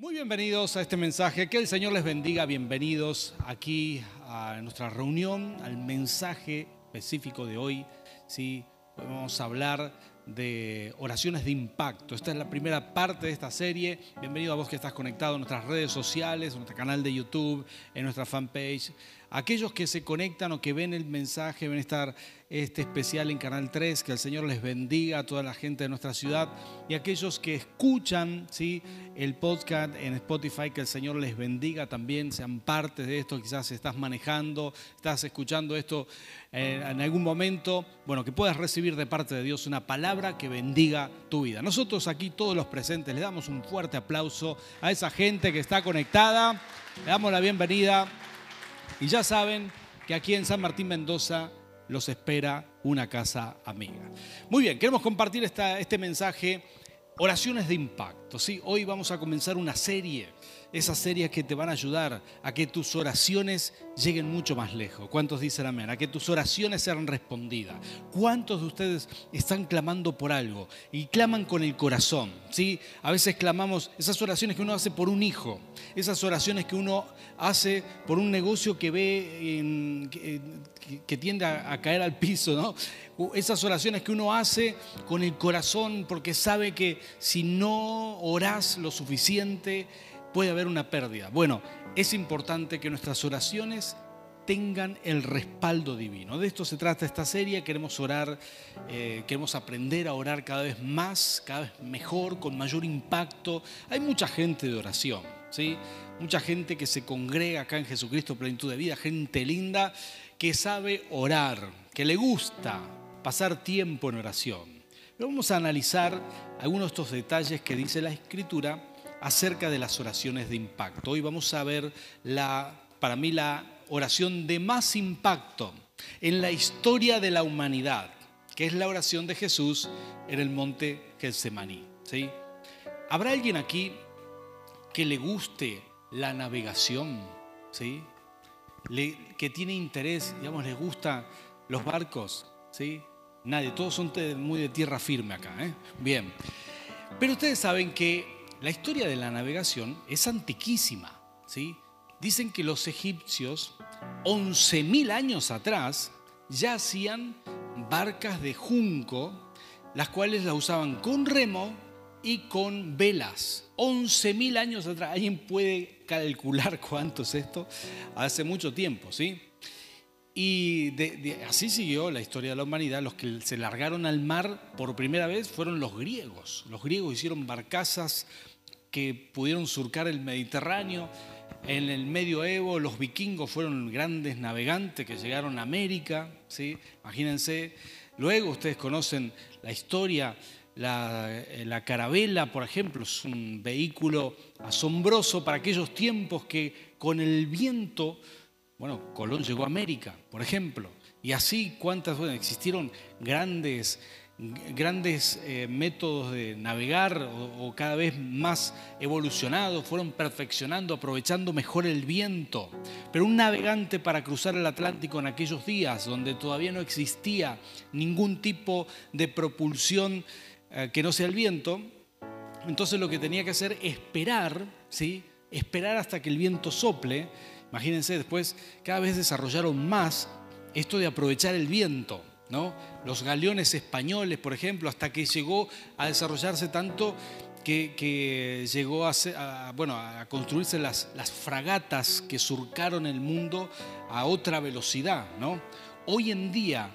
Muy bienvenidos a este mensaje. Que el Señor les bendiga. Bienvenidos aquí a nuestra reunión, al mensaje específico de hoy. ¿sí? Vamos a hablar de oraciones de impacto. Esta es la primera parte de esta serie. Bienvenido a vos que estás conectado en nuestras redes sociales, en nuestro canal de YouTube, en nuestra fanpage. Aquellos que se conectan o que ven el mensaje, ven estar este especial en Canal 3, que el Señor les bendiga a toda la gente de nuestra ciudad. Y aquellos que escuchan ¿sí? el podcast en Spotify, que el Señor les bendiga también, sean parte de esto. Quizás estás manejando, estás escuchando esto eh, en algún momento. Bueno, que puedas recibir de parte de Dios una palabra que bendiga tu vida. Nosotros aquí, todos los presentes, le damos un fuerte aplauso a esa gente que está conectada. Le damos la bienvenida. Y ya saben que aquí en San Martín Mendoza los espera una casa amiga. Muy bien, queremos compartir esta, este mensaje, oraciones de impacto. ¿sí? Hoy vamos a comenzar una serie esas series que te van a ayudar a que tus oraciones lleguen mucho más lejos. ¿Cuántos dicen amén? A que tus oraciones sean respondidas. ¿Cuántos de ustedes están clamando por algo y claman con el corazón? ¿sí? A veces clamamos esas oraciones que uno hace por un hijo, esas oraciones que uno hace por un negocio que ve que, tiende a, a caer al piso, ¿no? esas oraciones que uno hace con el corazón porque sabe que si no orás lo suficiente, puede haber una pérdida. Bueno, es importante que nuestras oraciones tengan el respaldo divino. De esto se trata esta serie, queremos orar, eh, queremos aprender a orar cada vez más, cada vez mejor, con mayor impacto. Hay mucha gente de oración, ¿sí? mucha gente que se congrega acá en Jesucristo Plenitud de Vida, gente linda que sabe orar, que le gusta pasar tiempo en oración. Pero vamos a analizar algunos de estos detalles que dice la Escritura acerca de las oraciones de impacto. Hoy vamos a ver la, para mí la oración de más impacto en la historia de la humanidad, que es la oración de Jesús en el monte Getsemaní. ¿sí? ¿Habrá alguien aquí que le guste la navegación? ¿sí? que tiene interés, digamos, le gustan los barcos, ¿sí? Nadie, todos son muy de tierra firme acá, ¿eh? Bien. Pero ustedes saben que la historia de la navegación es antiquísima. Dicen que los egipcios, 11.000 años atrás, ya hacían barcas de junco, las cuales la usaban con remo y con velas. 11.000 años atrás. ¿Alguien puede calcular cuánto es esto? Hace mucho tiempo, ¿sí? Y así siguió la historia de la humanidad. Los que se largaron al mar por primera vez fueron los griegos. Los griegos hicieron barcazas que pudieron surcar el Mediterráneo. En el medioevo los vikingos fueron grandes navegantes que llegaron a América. ¿sí? Imagínense. Luego ustedes conocen la historia. La, la carabela, por ejemplo, es un vehículo asombroso para aquellos tiempos que con el viento bueno, Colón llegó a América, por ejemplo. Y así, ¿cuántas? Bueno, existieron grandes, grandes eh, métodos de navegar o, cada vez más evolucionados, fueron perfeccionando, aprovechando mejor el viento. Pero un navegante para cruzar el Atlántico en aquellos días, donde todavía no existía ningún tipo de propulsión eh, que no sea el viento, entonces lo que tenía que hacer es esperar, ¿sí? Esperar hasta que el viento sople Imagínense, después cada vez desarrollaron más esto de aprovechar el viento, ¿no? Los galeones españoles, por ejemplo, hasta que llegó a desarrollarse tanto que, llegó a, bueno, a construirse las, fragatas que surcaron el mundo a otra velocidad, ¿no? Hoy en día,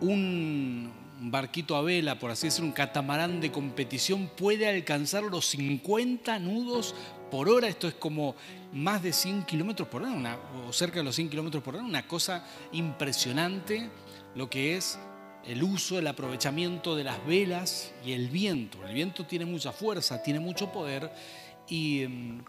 un barquito a vela, por así decirlo, un catamarán de competición, puede alcanzar los 50 nudos por hora, esto es como más de 100 kilómetros por hora, o cerca de los 100 kilómetros por hora, una cosa impresionante lo que es el uso, el aprovechamiento de las velas y el viento. El viento tiene mucha fuerza, tiene mucho poder y, mm,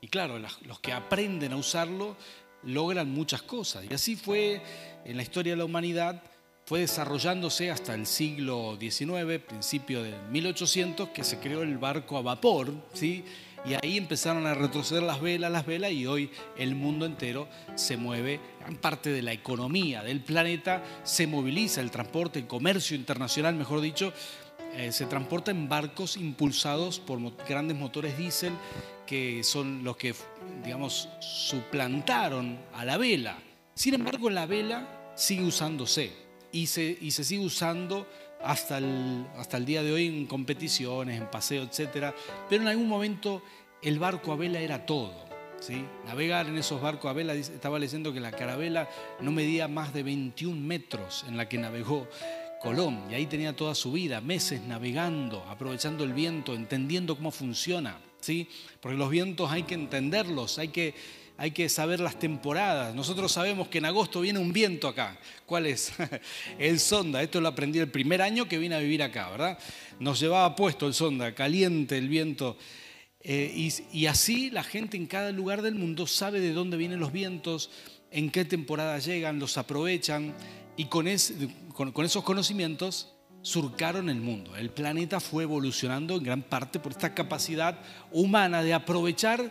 y claro, los que aprenden a usarlo logran muchas cosas. Y así fue en la historia de la humanidad, fue desarrollándose hasta el siglo XIX, principio del 1800, que se creó el barco a vapor, ¿sí? Y ahí empezaron a retroceder las velas, las velas, y hoy el mundo entero se mueve, gran parte de la economía del planeta se moviliza, el transporte, el comercio internacional, mejor dicho, eh, se transporta en barcos impulsados por grandes motores diésel que son los que, digamos, suplantaron a la vela. Sin embargo, la vela sigue usándose y se, y se sigue usando hasta el, hasta el día de hoy en competiciones, en paseos, etc. Pero en algún momento el barco a vela era todo. ¿sí? Navegar en esos barcos a vela, estaba leyendo que la carabela no medía más de 21 metros en la que navegó Colón. Y ahí tenía toda su vida, meses navegando, aprovechando el viento, entendiendo cómo funciona. ¿sí? Porque los vientos hay que entenderlos, hay que hay que saber las temporadas. Nosotros sabemos que en agosto viene un viento acá. ¿Cuál es? El sonda. Esto lo aprendí el primer año que vine a vivir acá, ¿verdad? Nos llevaba puesto el sonda, caliente el viento. Eh, y, así la gente en cada lugar del mundo sabe de dónde vienen los vientos, en qué temporada llegan, los aprovechan y con, con esos conocimientos surcaron el mundo. El planeta fue evolucionando en gran parte por esta capacidad humana de aprovechar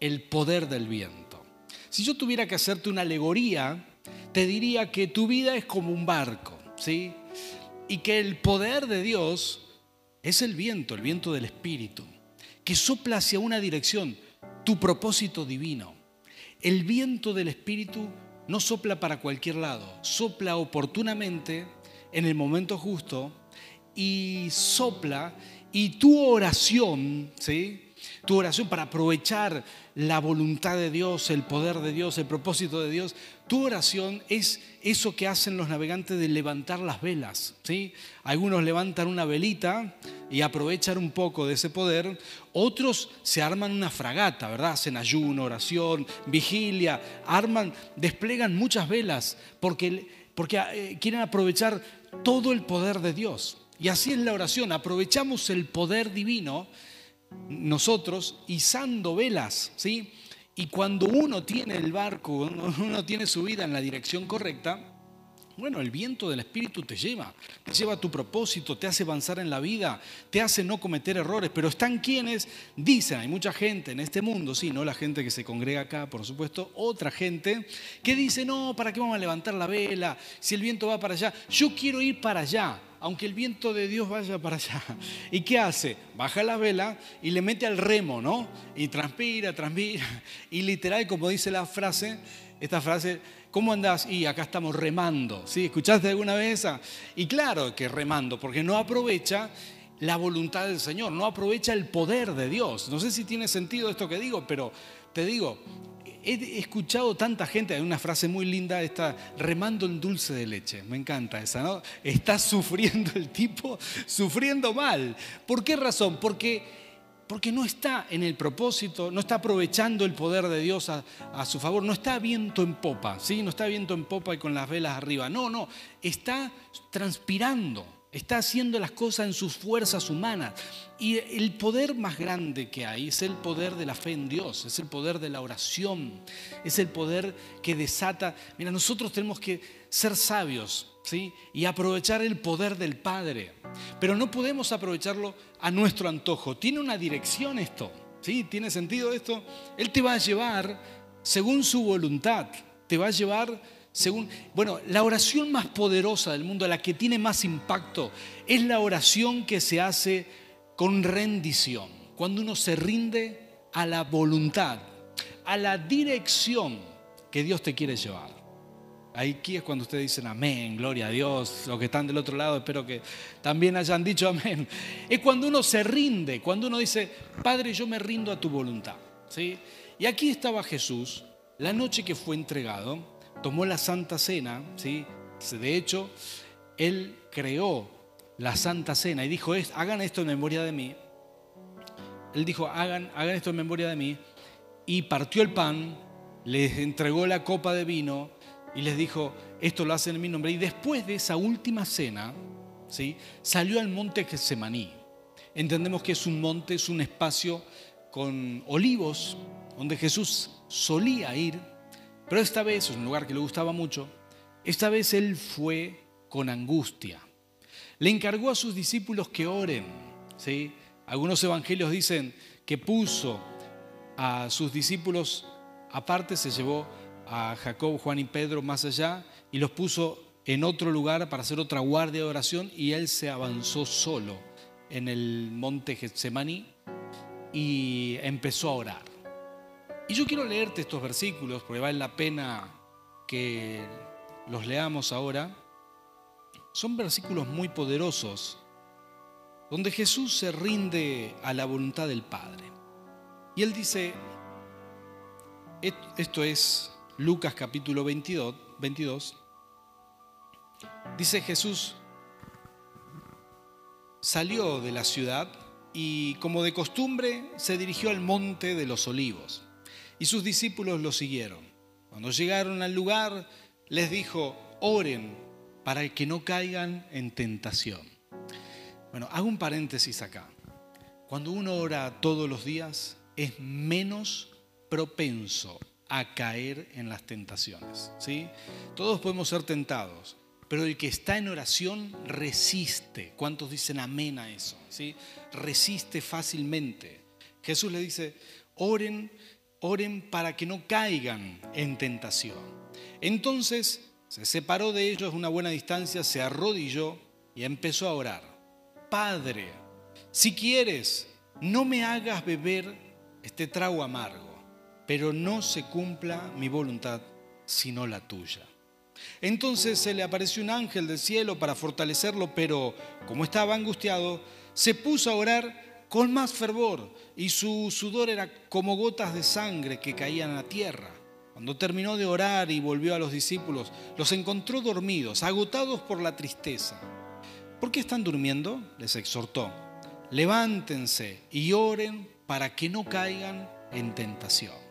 el poder del viento. Si yo tuviera que hacerte una alegoría, te diría que tu vida es como un barco, ¿sí? Y que el poder de Dios es el viento, el viento del Espíritu, que sopla hacia una dirección, tu propósito divino. El viento del Espíritu no sopla para cualquier lado, sopla oportunamente en el momento justo y sopla y tu oración, ¿sí? Tu oración para aprovechar la voluntad de Dios, el poder de Dios, el propósito de Dios. Tu oración es eso que hacen los navegantes de levantar las velas. ¿sí? Algunos levantan una velita y aprovechan un poco de ese poder. Otros se arman una fragata, ¿verdad? Hacen ayuno, oración, vigilia, arman, desplegan muchas velas porque, porque eh, quieren aprovechar todo el poder de Dios. Y así es la oración, aprovechamos el poder divino nosotros izando velas, ¿sí? Y cuando uno tiene el barco, uno tiene su vida en la dirección correcta, bueno, el viento del Espíritu te lleva, te lleva a tu propósito, te hace avanzar en la vida, te hace no cometer errores, pero están quienes dicen, hay mucha gente en este mundo, sí, no la gente que se congrega acá, por supuesto, otra gente que dice, no, ¿para qué vamos a levantar la vela? Si el viento va para allá, yo quiero ir para allá aunque el viento de Dios vaya para allá. ¿Y qué hace? Baja la vela y le mete al remo, ¿no? Y transpira, transpira. Y literal, como dice la frase, esta frase, ¿cómo andás? Y acá estamos remando, ¿sí? ¿Escuchaste alguna vez esa? Y claro que remando, porque no aprovecha la voluntad del Señor, no aprovecha el poder de Dios. No sé si tiene sentido esto que digo, pero te digo, he escuchado tanta gente, hay una frase muy linda, está remando en dulce de leche, me encanta esa, ¿no? Está sufriendo el tipo, sufriendo mal. ¿Por qué razón? Porque, porque no está en el propósito, no está aprovechando el poder de Dios a, su favor, no está viento en popa, ¿sí? No está viento en popa y con las velas arriba, no, no, está transpirando Está haciendo las cosas en sus fuerzas humanas. Y el poder más grande que hay es el poder de la fe en Dios, es el poder de la oración, es el poder que desata. Mira, nosotros tenemos que ser sabios y aprovechar el poder del Padre. Pero no podemos aprovecharlo a nuestro antojo. Tiene una dirección esto. ¿sí? ¿Tiene sentido esto? Él te va a llevar según su voluntad. Te va a llevar según, bueno, la oración más poderosa del mundo, la que tiene más impacto, es la oración que se hace con rendición. Cuando uno se rinde a la voluntad, a la dirección que Dios te quiere llevar. Aquí es cuando ustedes dicen amén, gloria a Dios. Los que están del otro lado, espero que también hayan dicho amén. Es cuando uno se rinde, cuando uno dice, Padre, yo me rindo a tu voluntad. ¿Sí? Y aquí estaba Jesús, la noche que fue entregado, tomó la Santa Cena, ¿sí? de hecho, él creó la Santa Cena y dijo, hagan esto en memoria de mí. Él dijo, hagan, hagan esto en memoria de mí. Y partió el pan, les entregó la copa de vino y les dijo, esto lo hacen en mi nombre. Y después de esa última cena, ¿sí? salió al monte Getsemaní. Entendemos que es un monte, es un espacio con olivos, donde Jesús solía ir pero esta vez, es un lugar que le gustaba mucho, esta vez él fue con angustia. Le encargó a sus discípulos que oren. ¿sí? Algunos evangelios dicen que puso a sus discípulos aparte, se llevó a Jacob, Juan y Pedro más allá y los puso en otro lugar para hacer otra guardia de oración y él se avanzó solo en el monte Getsemaní y empezó a orar. Y yo quiero leerte estos versículos porque vale la pena que los leamos ahora. Son versículos muy poderosos donde Jesús se rinde a la voluntad del Padre. Y él dice, esto es Lucas capítulo 22, 22 dice Jesús, salió de la ciudad y como de costumbre se dirigió al monte de los olivos y sus discípulos lo siguieron. Cuando llegaron al lugar les dijo, oren para que no caigan en tentación. Bueno, hago un paréntesis acá. Cuando uno ora todos los días es menos propenso a caer en las tentaciones. ¿sí? Todos podemos ser tentados, pero el que está en oración resiste. ¿Cuántos dicen amén a eso? ¿sí? Resiste fácilmente. Jesús le dice, oren, oren para que no caigan en tentación. Entonces se separó de ellos una buena distancia, se arrodilló y empezó a orar. Padre, si quieres, no me hagas beber este trago amargo pero no se cumpla mi voluntad, sino la tuya. Entonces se le apareció un ángel del cielo para fortalecerlo, pero como estaba angustiado, se puso a orar con más fervor y su sudor era como gotas de sangre que caían a la tierra. Cuando terminó de orar y volvió a los discípulos, los encontró dormidos, agotados por la tristeza. ¿Por qué están durmiendo? Les exhortó. Levántense y oren para que no caigan en tentación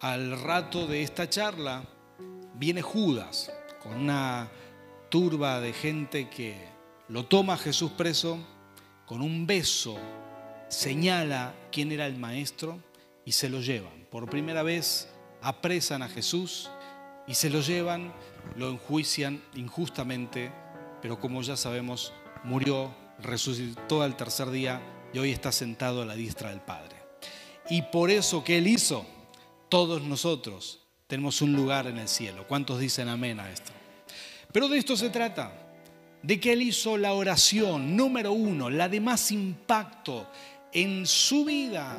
al rato de esta charla, viene Judas con una turba de gente que lo toma a Jesús preso, con un beso señala quién era el maestro y se lo llevan. Por primera vez apresan a Jesús y se lo llevan, lo enjuician injustamente, pero como ya sabemos, murió, resucitó al tercer día y hoy está sentado a la diestra del Padre. Y por eso que él hizo, todos nosotros tenemos un lugar en el cielo. ¿Cuántos dicen amén a esto? Pero de esto se trata, de que Él hizo la oración número uno, la de más impacto en su vida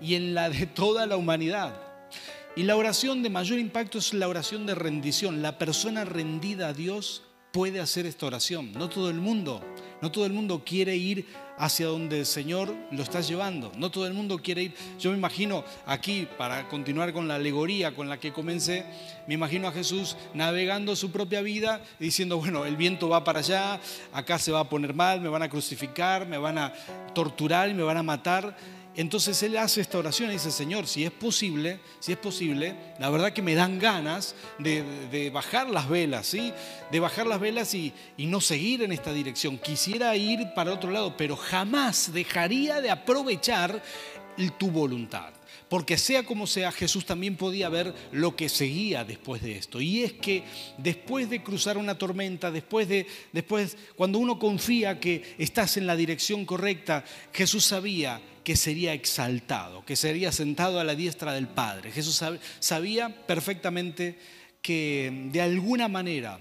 y en la de toda la humanidad. Y la oración de mayor impacto es la oración de rendición. La persona rendida a Dios puede hacer esta oración. No todo el mundo, no todo el mundo quiere ir hacia donde el Señor lo está llevando. No todo el mundo quiere ir. Yo me imagino aquí, para continuar con la alegoría con la que comencé, me imagino a Jesús navegando su propia vida diciendo, bueno, el viento va para allá, acá se va a poner mal, me van a crucificar, me van a torturar y me van a matar entonces él hace esta oración y dice, Señor, si es posible, si es posible, la verdad que me dan ganas de, bajar las velas, ¿sí? De bajar las velas y no seguir en esta dirección. Quisiera ir para otro lado, pero jamás dejaría de aprovechar tu voluntad. Porque sea como sea, Jesús también podía ver lo que seguía después de esto. Y es que después de cruzar una tormenta, después de, después, cuando uno confía que estás en la dirección correcta, Jesús sabía que sería exaltado, que sería sentado a la diestra del Padre. Jesús sabía perfectamente que de alguna manera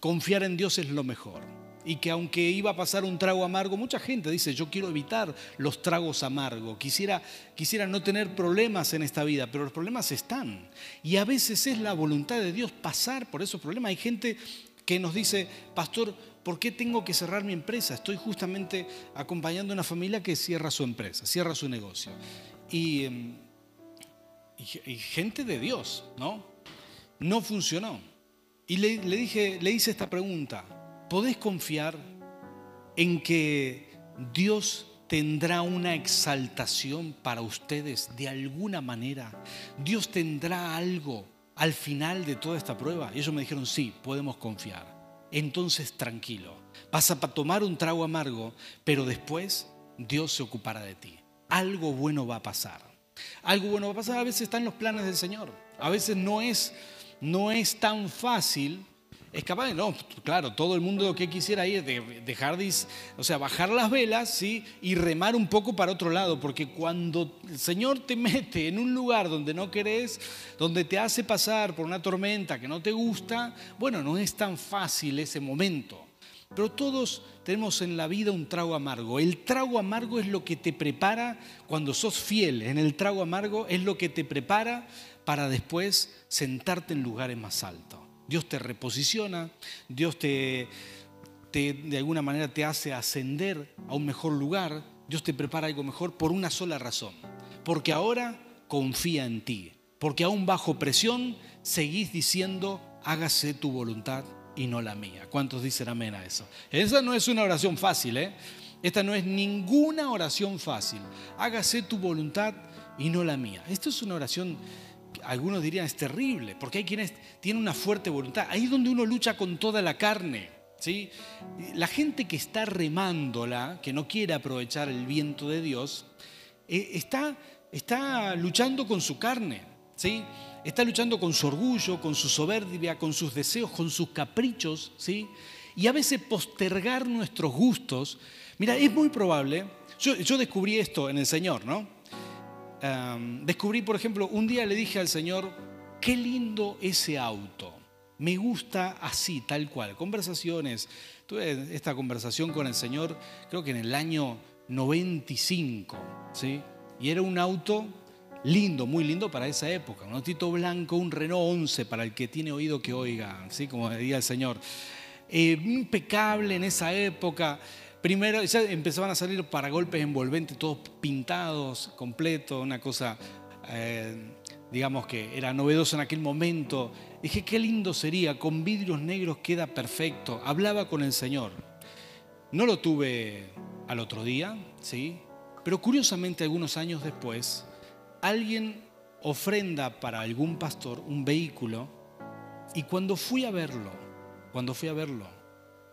confiar en Dios es lo mejor. Y que aunque iba a pasar un trago amargo, mucha gente dice, yo quiero evitar los tragos amargos, quisiera, quisiera no tener problemas en esta vida, pero los problemas están. Y a veces es la voluntad de Dios pasar por esos problemas. Hay gente que nos dice, pastor, ¿por qué tengo que cerrar mi empresa? Estoy justamente acompañando a una familia que cierra su empresa, cierra su negocio. Y, em, gente de Dios, ¿no? No funcionó. Y le, dije, le hice esta pregunta, ¿podés confiar en que Dios tendrá una exaltación para ustedes de alguna manera? ¿Dios tendrá algo al final de toda esta prueba? Y ellos me dijeron, sí, podemos confiar entonces tranquilo. Vas a tomar un trago amargo, pero después Dios se ocupará de ti. Algo bueno va a pasar. Algo bueno va a pasar. A veces están los planes del Señor. A veces no es, no es tan fácil es capaz de, no, claro, todo el mundo lo que quisiera ir es dejar de, o sea, bajar las velas, ¿sí? Y remar un poco para otro lado, porque cuando el Señor te mete en un lugar donde no querés, donde te hace pasar por una tormenta que no te gusta, bueno, no es tan fácil ese momento. pero todos tenemos en la vida un trago amargo. El trago amargo es lo que te prepara cuando sos fiel. En el trago amargo es lo que te prepara para después sentarte en lugares más altos. Dios te reposiciona, Dios te, de alguna manera te hace ascender a un mejor lugar, Dios te prepara algo mejor por una sola razón. Porque ahora confía en ti. Porque aún bajo presión seguís diciendo, hágase tu voluntad y no la mía. ¿Cuántos dicen amén a eso? Esa no es una oración fácil, ¿eh? Esta no es ninguna oración fácil. Hágase tu voluntad y no la mía. Esto es una oración, algunos dirían es terrible, porque hay quienes tienen una fuerte voluntad. Ahí es donde uno lucha con toda la carne. ¿sí? La gente que está remándola, que no quiere aprovechar el viento de Dios, eh, está, está luchando con su carne. ¿sí? está luchando con su orgullo, con su soberbia, con sus deseos, con sus caprichos, ¿sí? Y a veces postergar nuestros gustos. Mira, es muy probable, yo, descubrí esto en el Señor, ¿no? Descubrí, por ejemplo, un día le dije al Señor, qué lindo ese auto, me gusta así, tal cual. Conversaciones, tuve esta conversación con el Señor, creo que en el año 95, ¿sí? Y era un auto lindo, muy lindo para esa época. Un autito blanco, un Renault 11 para el que tiene oído que oiga, así como decía el Señor. Eh, impecable en esa época. Primero empezaban a salir para golpes envolventes, todos pintados, completo, una cosa, eh, digamos que era novedoso en aquel momento. Dije, qué lindo sería, con vidrios negros queda perfecto. Hablaba con el Señor. No lo tuve al otro día, ¿sí? Pero curiosamente algunos años después, alguien ofrenda para algún pastor un vehículo y cuando fui a verlo, cuando fui a verlo,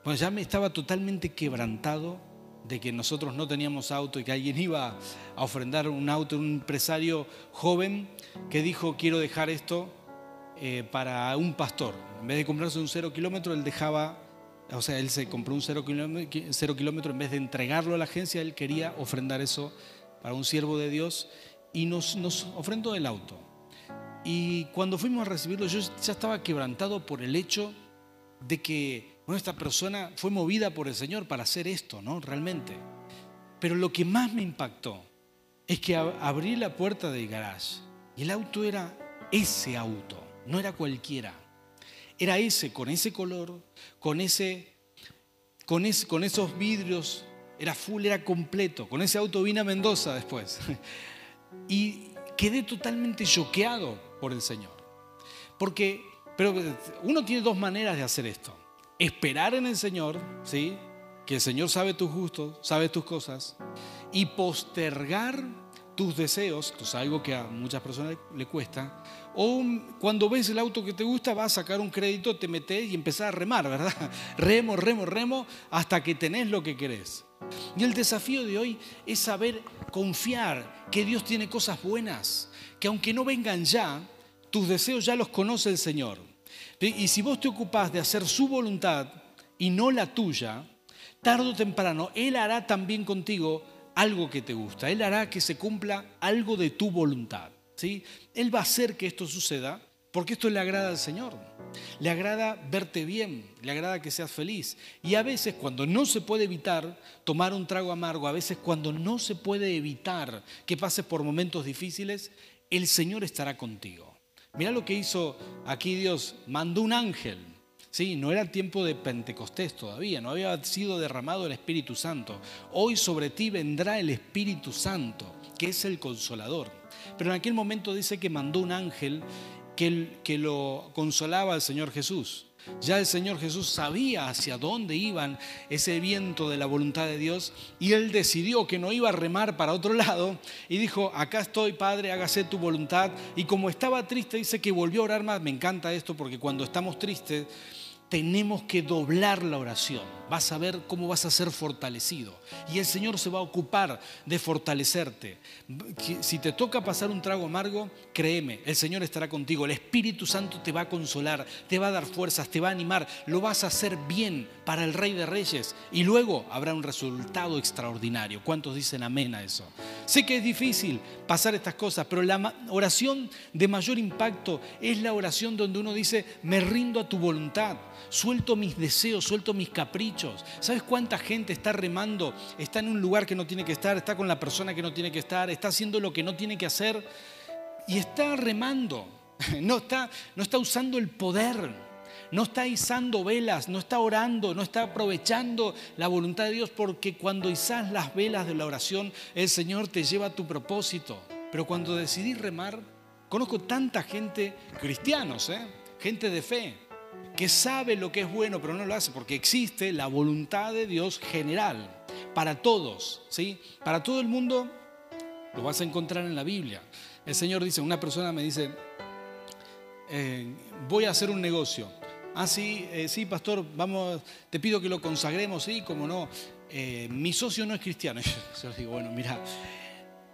pues ya me estaba totalmente quebrantado de que nosotros no teníamos auto y que alguien iba a ofrendar un auto, un empresario joven que dijo quiero dejar esto eh, para un pastor. En vez de comprarse un cero kilómetro, él dejaba, o sea, él se compró un cero kilómetro, en vez de entregarlo a la agencia, él quería ofrendar eso para un siervo de Dios y nos, nos ofrendó el auto. Y cuando fuimos a recibirlo, yo ya estaba quebrantado por el hecho de que bueno, esta persona fue movida por el Señor para hacer esto, ¿no? Realmente. Pero lo que más me impactó es que abrí la puerta del garage y el auto era ese auto, no era cualquiera. Era ese, con ese color, con, ese, con, ese, con esos vidrios, era full, era completo. Con ese auto vine a Mendoza después. y quedé totalmente choqueado por el Señor. Porque, pero uno tiene dos maneras de hacer esto. Esperar en el Señor, ¿sí? Que el Señor sabe tus gustos, sabe tus cosas, y postergar tus deseos, que es algo que a muchas personas le cuesta, o cuando ves el auto que te gusta, vas a sacar un crédito, te metes y empezás a remar, ¿verdad? Remo, remo, remo, hasta que tenés lo que querés. Y el desafío de hoy es saber confiar que Dios tiene cosas buenas, que aunque no vengan ya, tus deseos ya los conoce el Señor. Y si vos te ocupás de hacer su voluntad y no la tuya, tarde o temprano Él hará también contigo algo que te gusta. Él hará que se cumpla algo de tu voluntad. ¿sí? Él va a hacer que esto suceda porque esto le agrada al Señor. Le agrada verte bien, le agrada que seas feliz. Y a veces cuando no se puede evitar tomar un trago amargo, a veces cuando no se puede evitar que pases por momentos difíciles, el Señor estará contigo. Mira lo que hizo aquí Dios, mandó un ángel. Sí, no era tiempo de Pentecostés todavía, no había sido derramado el Espíritu Santo. Hoy sobre ti vendrá el Espíritu Santo, que es el consolador. Pero en aquel momento dice que mandó un ángel que, lo consolaba al Señor Jesús. Ya el Señor Jesús sabía hacia dónde iban ese viento de la voluntad de Dios y él decidió que no iba a remar para otro lado y dijo, acá estoy Padre, hágase tu voluntad. Y como estaba triste, dice que volvió a orar más. Me encanta esto porque cuando estamos tristes tenemos que doblar la oración. Vas a ver cómo vas a ser fortalecido. Y el Señor se va a ocupar de fortalecerte. Si te toca pasar un trago amargo, créeme, el Señor estará contigo. El Espíritu Santo te va a consolar, te va a dar fuerzas, te va a animar. Lo vas a hacer bien para el Rey de Reyes. Y luego habrá un resultado extraordinario. ¿Cuántos dicen amén a eso? Sé que es difícil pasar estas cosas, pero la oración de mayor impacto es la oración donde uno dice, me rindo a tu voluntad suelto mis deseos, suelto mis caprichos. ¿Sabes cuánta gente está remando? Está en un lugar que no tiene que estar, está con la persona que no tiene que estar, está haciendo lo que no tiene que hacer y está remando. No está, no está usando el poder, no está izando velas, no está orando, no está aprovechando la voluntad de Dios, porque cuando izas las velas de la oración, el Señor te lleva a tu propósito. Pero cuando decidí remar, conozco tanta gente, cristianos, ¿eh? gente de fe, que sabe lo que es bueno, pero no lo hace, porque existe la voluntad de Dios general para todos, ¿sí? Para todo el mundo lo vas a encontrar en la Biblia. El Señor dice, una persona me dice, eh, voy a hacer un negocio. Ah, sí, eh, sí, pastor, vamos, te pido que lo consagremos, sí, como no. Eh, mi socio no es cristiano. Yo digo, bueno, mira,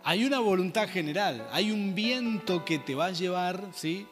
hay una voluntad general, hay un viento que te va a llevar, ¿sí?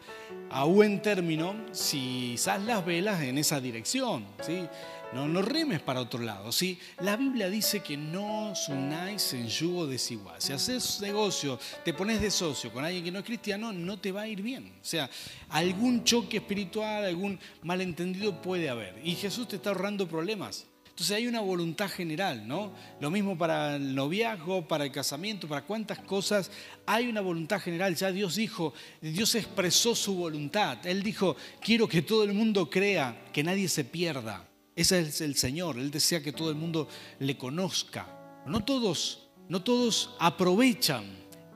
A buen término si sal las velas en esa dirección, ¿sí? No, no remes para otro lado. ¿sí? La Biblia dice que no os unáis en yugo desigual. Si haces negocio, te pones de socio con alguien que no es cristiano, no te va a ir bien. O sea, algún choque espiritual, algún malentendido puede haber. Y Jesús te está ahorrando problemas. Entonces hay una voluntad general, ¿no? Lo mismo para el noviazgo, para el casamiento, para cuántas cosas. Hay una voluntad general. Ya Dios dijo, Dios expresó su voluntad. Él dijo, quiero que todo el mundo crea, que nadie se pierda. Ese es el Señor. Él desea que todo el mundo le conozca. No todos, no todos aprovechan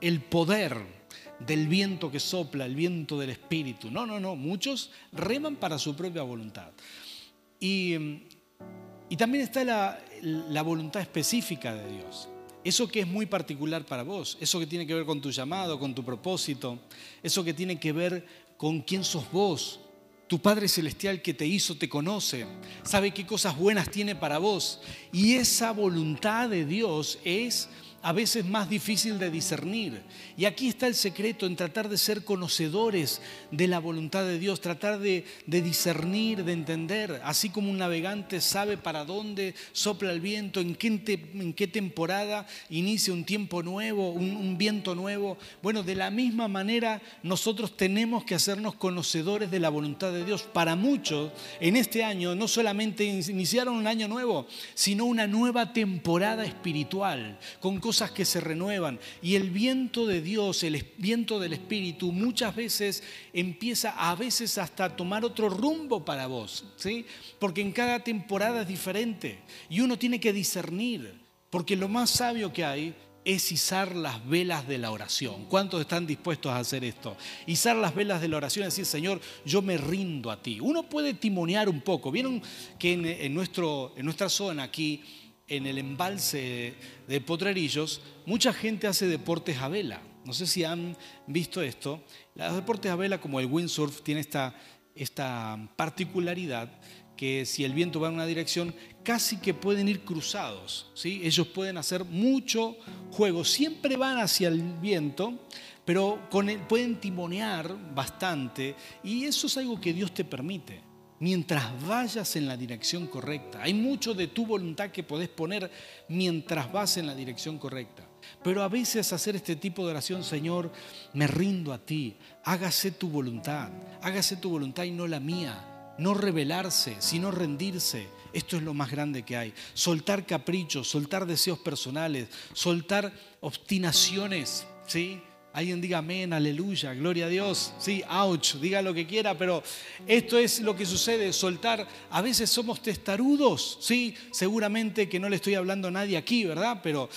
el poder del viento que sopla, el viento del Espíritu. No, no, no. Muchos reman para su propia voluntad. Y, y también está la, voluntad específica de Dios. Eso que es muy particular para vos, eso que tiene que ver con tu llamado, con tu propósito, eso que tiene que ver con quién sos vos, tu Padre Celestial que te hizo te conoce, sabe qué cosas buenas tiene para vos. Y esa voluntad de Dios es a veces más difícil de discernir. Y aquí está el secreto en tratar de ser conocedores de la voluntad de Dios, tratar de, discernir, de entender, así como un navegante sabe para dónde sopla el viento, en qué, en qué temporada inicia un tiempo nuevo, un, viento nuevo. Bueno, de la misma manera nosotros tenemos que hacernos conocedores de la voluntad de Dios. Para muchos, en este año, no solamente iniciaron un año nuevo, sino una nueva temporada espiritual, con que se renuevan. Y el viento de Dios, el viento del Espíritu, muchas veces empieza a veces hasta tomar otro rumbo para vos, ¿sí? Porque en cada temporada es diferente y uno tiene que discernir, porque lo más sabio que hay es izar las velas de la oración. ¿Cuántos están dispuestos a hacer esto? Izar las velas de la oración y decir, Señor, yo me rindo a ti. Uno puede timonear un poco. Vieron que en, nuestro, en nuestra zona aquí en el embalse de Potrerillos, mucha gente hace deportes a vela. No sé si han visto esto. Los deportes a vela, como el windsurf, tiene esta, esta particularidad que si el viento va en una dirección, casi que pueden ir cruzados. ¿sí? Ellos pueden hacer mucho juego. Siempre van hacia el viento, pero con pueden timonear bastante. Y eso es algo que Dios te permite mientras vayas en la dirección correcta. Hay mucho de tu voluntad que podés poner mientras vas en la dirección correcta. Pero a veces hacer este tipo de oración, Señor, me rindo a ti, hágase tu voluntad, hágase tu voluntad y no la mía. No rebelarse, sino rendirse. Esto es lo más grande que hay. Soltar caprichos, soltar deseos personales, soltar obstinaciones, ¿sí? Alguien diga amén, aleluya, gloria a Dios. Sí, ouch, diga lo que quiera, pero esto es lo que sucede, soltar. A veces somos testarudos, sí, seguramente que no le estoy hablando a nadie aquí, ¿verdad? Pero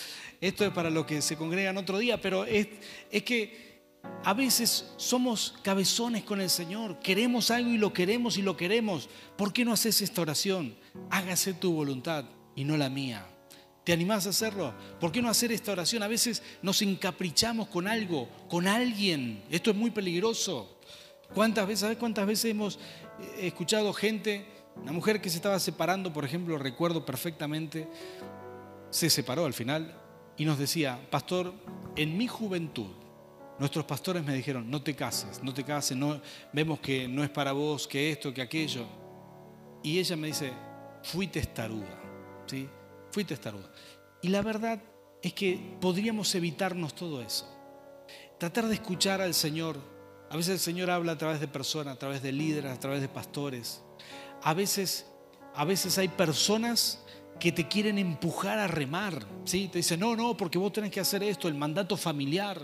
esto es para los que se congregan otro día, pero es, es que a veces somos cabezones con el Señor, queremos algo y lo queremos y lo queremos. ¿Por qué no haces esta oración? Hágase tu voluntad y no la mía. ¿Te animás a hacerlo? ¿Por qué no hacer esta oración? A veces nos encaprichamos con algo, con alguien. Esto es muy peligroso. ¿Cuántas veces, ¿sabes cuántas veces hemos eh, escuchado gente, una mujer que se estaba separando, por ejemplo, recuerdo perfectamente, se separó al final y nos decía, pastor, en mi juventud, nuestros pastores me dijeron, no te cases, no te cases, no, vemos que no es para vos, que esto, que aquello. Y ella me dice, fui testaruda, ¿sí? Fui testaruda. Y la verdad es que podríamos evitarnos todo eso. Tratar de escuchar al Señor. A veces el Señor habla a través de personas, a través de líderes, a través de pastores. a veces, a veces hay personas que te quieren empujar a remar, ¿sí? Te dicen, no, no, porque vos tenés que hacer esto, el mandato familiar.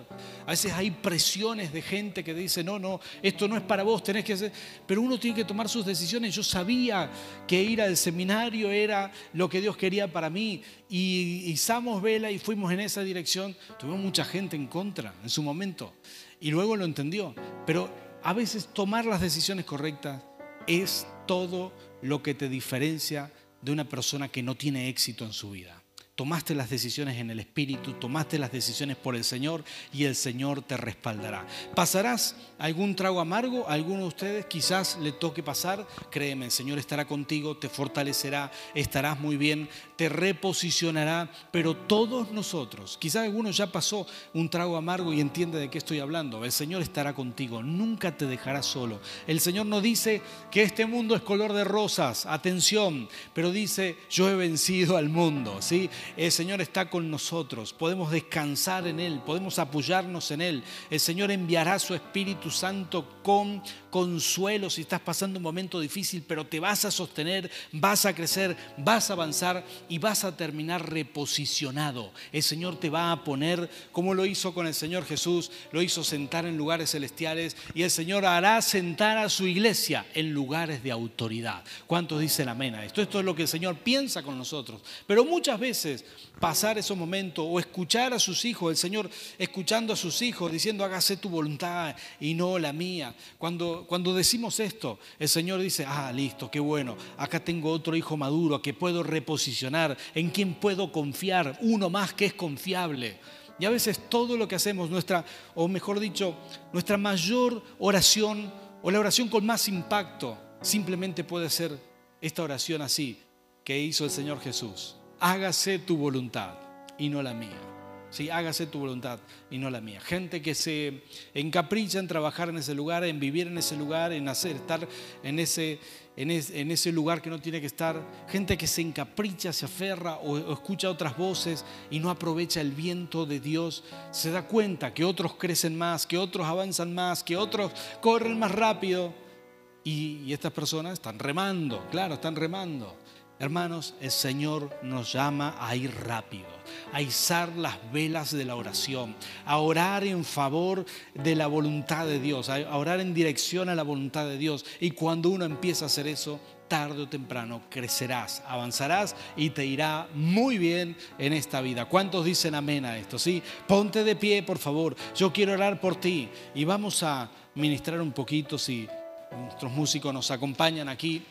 A veces hay presiones de gente que dice, no, no, esto no es para vos, tenés que hacer... Pero uno tiene que tomar sus decisiones. Yo sabía que ir al seminario era lo que Dios quería para mí y izamos vela y fuimos en esa dirección. Tuvimos mucha gente en contra en su momento y luego lo entendió. Pero a veces tomar las decisiones correctas es todo lo que te diferencia de una persona que no tiene éxito en su vida. Tomaste las decisiones en el Espíritu, tomaste las decisiones por el Señor y el Señor te respaldará. ¿Pasarás algún trago amargo? ¿A alguno de ustedes quizás le toque pasar? Créeme, el Señor estará contigo, te fortalecerá, estarás muy bien, te reposicionará, pero todos nosotros, quizás alguno ya pasó un trago amargo y entiende de qué estoy hablando, el Señor estará contigo, nunca te dejará solo. El Señor no dice que este mundo es color de rosas, atención, pero dice, yo he vencido al mundo, ¿sí? El Señor está con nosotros, podemos descansar en Él, podemos apoyarnos en Él. El Señor enviará su Espíritu Santo con consuelo si estás pasando un momento difícil, pero te vas a sostener, vas a crecer, vas a avanzar y vas a terminar reposicionado. El Señor te va a poner, como lo hizo con el Señor Jesús, lo hizo sentar en lugares celestiales y el Señor hará sentar a su iglesia en lugares de autoridad. ¿Cuántos dicen amén a esto? Esto es lo que el Señor piensa con nosotros. Pero muchas veces pasar esos momentos o escuchar a sus hijos, el Señor escuchando a sus hijos diciendo hágase tu voluntad y no la mía. Cuando, cuando decimos esto, el Señor dice, ah, listo, qué bueno, acá tengo otro hijo maduro que puedo reposicionar, en quien puedo confiar, uno más que es confiable. Y a veces todo lo que hacemos, nuestra, o mejor dicho, nuestra mayor oración o la oración con más impacto, simplemente puede ser esta oración así que hizo el Señor Jesús hágase tu voluntad y no la mía. Sí, hágase tu voluntad y no la mía. Gente que se encapricha en trabajar en ese lugar, en vivir en ese lugar, en hacer, estar en ese, en, ese lugar que no tiene que estar. Gente que se encapricha, se aferra o, o escucha otras voces y no aprovecha el viento de Dios. Se da cuenta que otros crecen más, que otros avanzan más, que otros corren más rápido. Y, y estas personas están remando, claro, están remando. Hermanos, el Señor nos llama a ir rápido, a izar las velas de la oración, a orar en favor de la voluntad de Dios, a orar en dirección a la voluntad de Dios. Y cuando uno empieza a hacer eso, tarde o temprano crecerás, avanzarás y te irá muy bien en esta vida. ¿Cuántos dicen amén a esto? Sí, ponte de pie, por favor. Yo quiero orar por ti y vamos a ministrar un poquito si nuestros músicos nos acompañan aquí.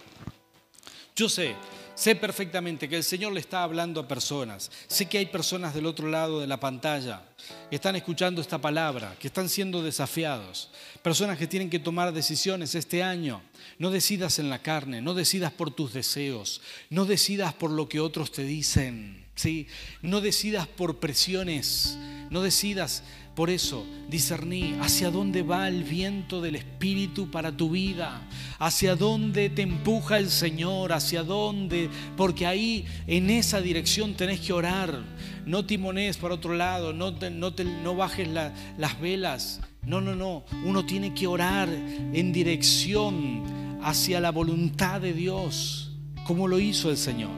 Yo sé Sé perfectamente que el Señor le está hablando a personas. Sé que hay personas del otro lado de la pantalla que están escuchando esta palabra, que están siendo desafiados. Personas que tienen que tomar decisiones este año. No decidas en la carne, no decidas por tus deseos, no decidas por lo que otros te dicen. ¿sí? No decidas por presiones, no decidas por eso discerní hacia dónde va el viento del Espíritu para tu vida, hacia dónde te empuja el Señor, hacia dónde, porque ahí en esa dirección tenés que orar. No timones para otro lado, no, no bajes las velas. No, no, no. Uno tiene que orar en dirección hacia la voluntad de Dios, como lo hizo el Señor.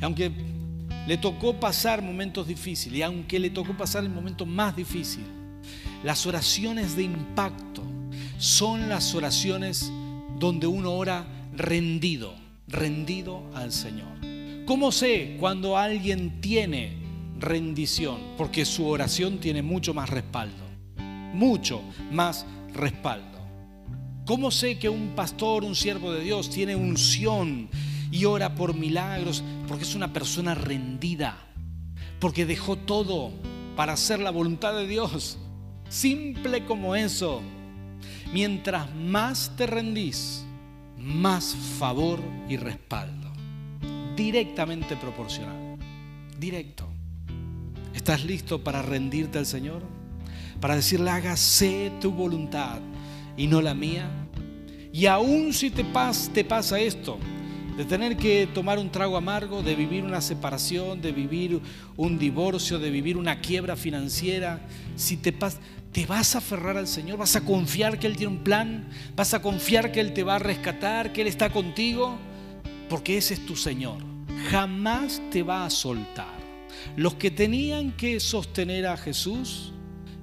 Aunque le tocó pasar momentos difíciles y aunque le tocó pasar el momento más difícil, las oraciones de impacto son las oraciones donde uno ora rendido, rendido al Señor. ¿Cómo sé cuando alguien tiene rendición? Porque su oración tiene mucho más respaldo, mucho más respaldo. ¿Cómo sé que un pastor, un siervo de Dios tiene unción y ora por milagros, porque es una persona rendida, porque dejó todo para hacer la voluntad de Dios. Simple como eso. Mientras más te rendís, más favor y respaldo. Directamente proporcional. Directo. ¿Estás listo para rendirte al Señor? Para decirle, hágase tu voluntad y no la mía. Y aún si te, te pasa esto, de tener que tomar un trago amargo, de vivir una separación, de vivir un divorcio, de vivir una quiebra financiera, si te ¿Te vas a aferrar al Señor? ¿Vas a confiar que Él tiene un plan? ¿Vas a confiar que Él te va a rescatar, que Él está contigo? Porque ese es tu Señor. Jamás te va a soltar. Los que tenían que sostener a Jesús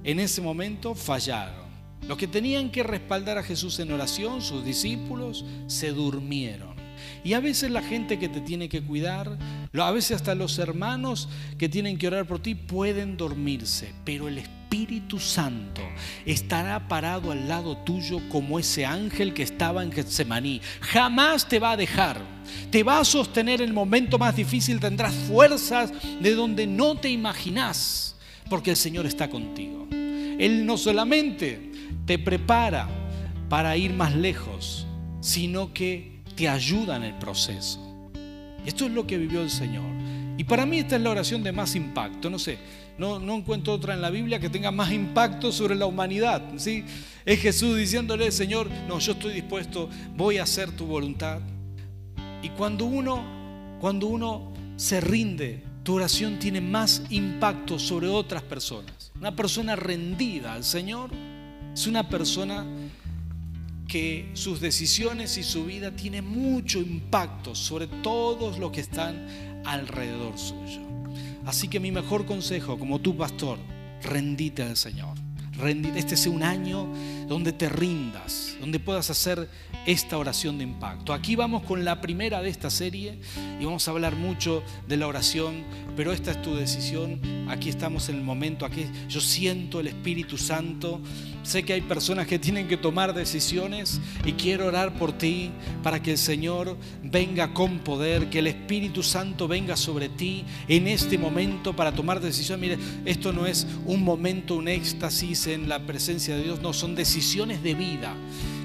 en ese momento fallaron. Los que tenían que respaldar a Jesús en oración, sus discípulos, se durmieron. Y a veces la gente que te tiene que cuidar, a veces hasta los hermanos que tienen que orar por ti pueden dormirse, pero el Espíritu Santo estará parado al lado tuyo como ese ángel que estaba en Getsemaní. Jamás te va a dejar. Te va a sostener en el momento más difícil, tendrás fuerzas de donde no te imaginás, porque el Señor está contigo. Él no solamente te prepara para ir más lejos, sino que te ayuda en el proceso. Esto es lo que vivió el Señor. Y para mí esta es la oración de más impacto. No sé, no, no encuentro otra en la Biblia que tenga más impacto sobre la humanidad. ¿sí? Es Jesús diciéndole, Señor, no, yo estoy dispuesto, voy a hacer tu voluntad. Y cuando uno, cuando uno se rinde, tu oración tiene más impacto sobre otras personas. Una persona rendida al Señor es una persona que sus decisiones y su vida tiene mucho impacto sobre todos los que están alrededor suyo. Así que mi mejor consejo como tu pastor, rendite al Señor. Rendite. Este sea un año donde te rindas, donde puedas hacer esta oración de impacto. Aquí vamos con la primera de esta serie y vamos a hablar mucho de la oración, pero esta es tu decisión. Aquí estamos en el momento, aquí yo siento el Espíritu Santo. Sé que hay personas que tienen que tomar decisiones y quiero orar por ti para que el Señor venga con poder, que el Espíritu Santo venga sobre ti en este momento para tomar decisiones. Mire, esto no es un momento, un éxtasis en la presencia de Dios, no, son decisiones de vida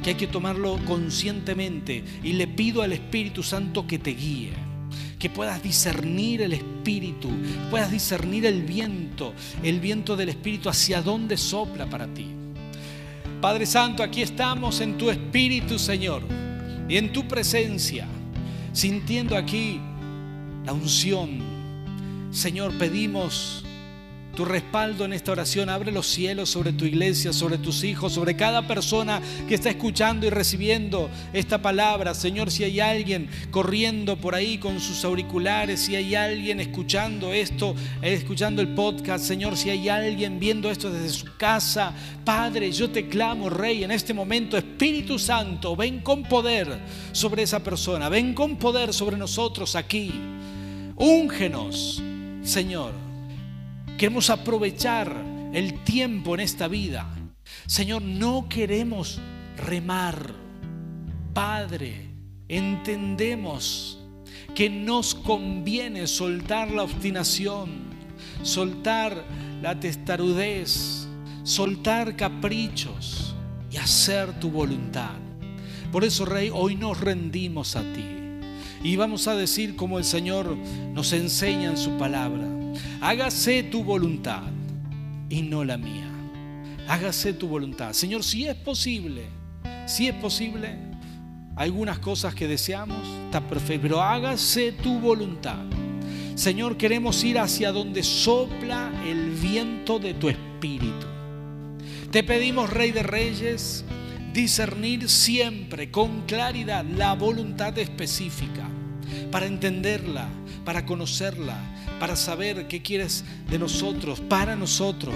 que hay que tomarlo conscientemente y le pido al Espíritu Santo que te guíe que puedas discernir el espíritu, puedas discernir el viento, el viento del espíritu hacia dónde sopla para ti. Padre Santo, aquí estamos en tu espíritu, Señor, y en tu presencia, sintiendo aquí la unción. Señor, pedimos tu respaldo en esta oración. Abre los cielos sobre tu iglesia, sobre tus hijos, sobre cada persona que está escuchando y recibiendo esta palabra. Señor, si hay alguien corriendo por ahí con sus auriculares, si hay alguien escuchando esto, escuchando el podcast, Señor, si hay alguien viendo esto desde su casa, Padre, yo te clamo, Rey, en este momento, Espíritu Santo, ven con poder sobre esa persona, ven con poder sobre nosotros aquí. Úngenos, Señor Queremos aprovechar el tiempo en esta vida. Señor, no queremos remar. Padre, entendemos que nos conviene soltar la obstinación, soltar la testarudez, soltar caprichos y hacer tu voluntad. Por eso, Rey, hoy nos rendimos a ti. Y vamos a decir como el Señor nos enseña en su palabra hágase tu voluntad y no la mía. Hágase tu voluntad. Señor, si es posible, si es posible, algunas cosas que deseamos, está perfecto, pero hágase tu voluntad. Señor, queremos ir hacia donde sopla el viento de tu espíritu. Te pedimos, Rey de Reyes, discernir siempre con claridad la voluntad específica, para entenderla, para conocerla, para saber qué quieres de nosotros, para nosotros.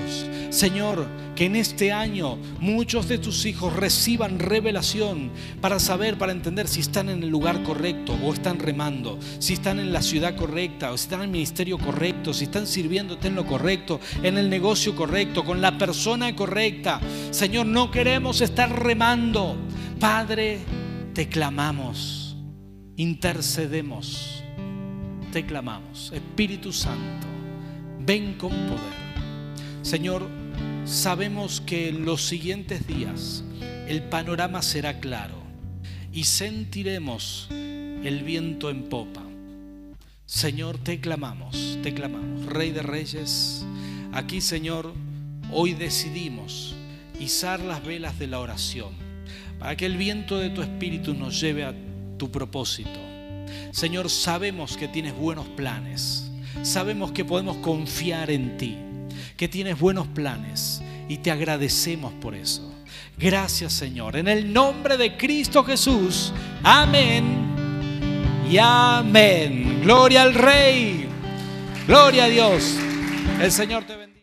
Señor, que en este año muchos de tus hijos reciban revelación para saber, para entender si están en el lugar correcto o están remando, si están en la ciudad correcta o si están en el ministerio correcto, si están sirviéndote en lo correcto, en el negocio correcto, con la persona correcta. Señor, no queremos estar remando. Padre, te clamamos, intercedemos te clamamos. Espíritu Santo, ven con poder. Señor, sabemos que en los siguientes días el panorama será claro y sentiremos el viento en popa. Señor, te clamamos, te clamamos. Rey de Reyes, aquí Señor, hoy decidimos izar las velas de la oración para que el viento de tu espíritu nos lleve a tu propósito Señor, sabemos que tienes buenos planes. Sabemos que podemos confiar en ti, que tienes buenos planes y te agradecemos por eso. Gracias Señor. En el nombre de Cristo Jesús. Amén. Y amén. Gloria al Rey. Gloria a Dios. El Señor te bendiga.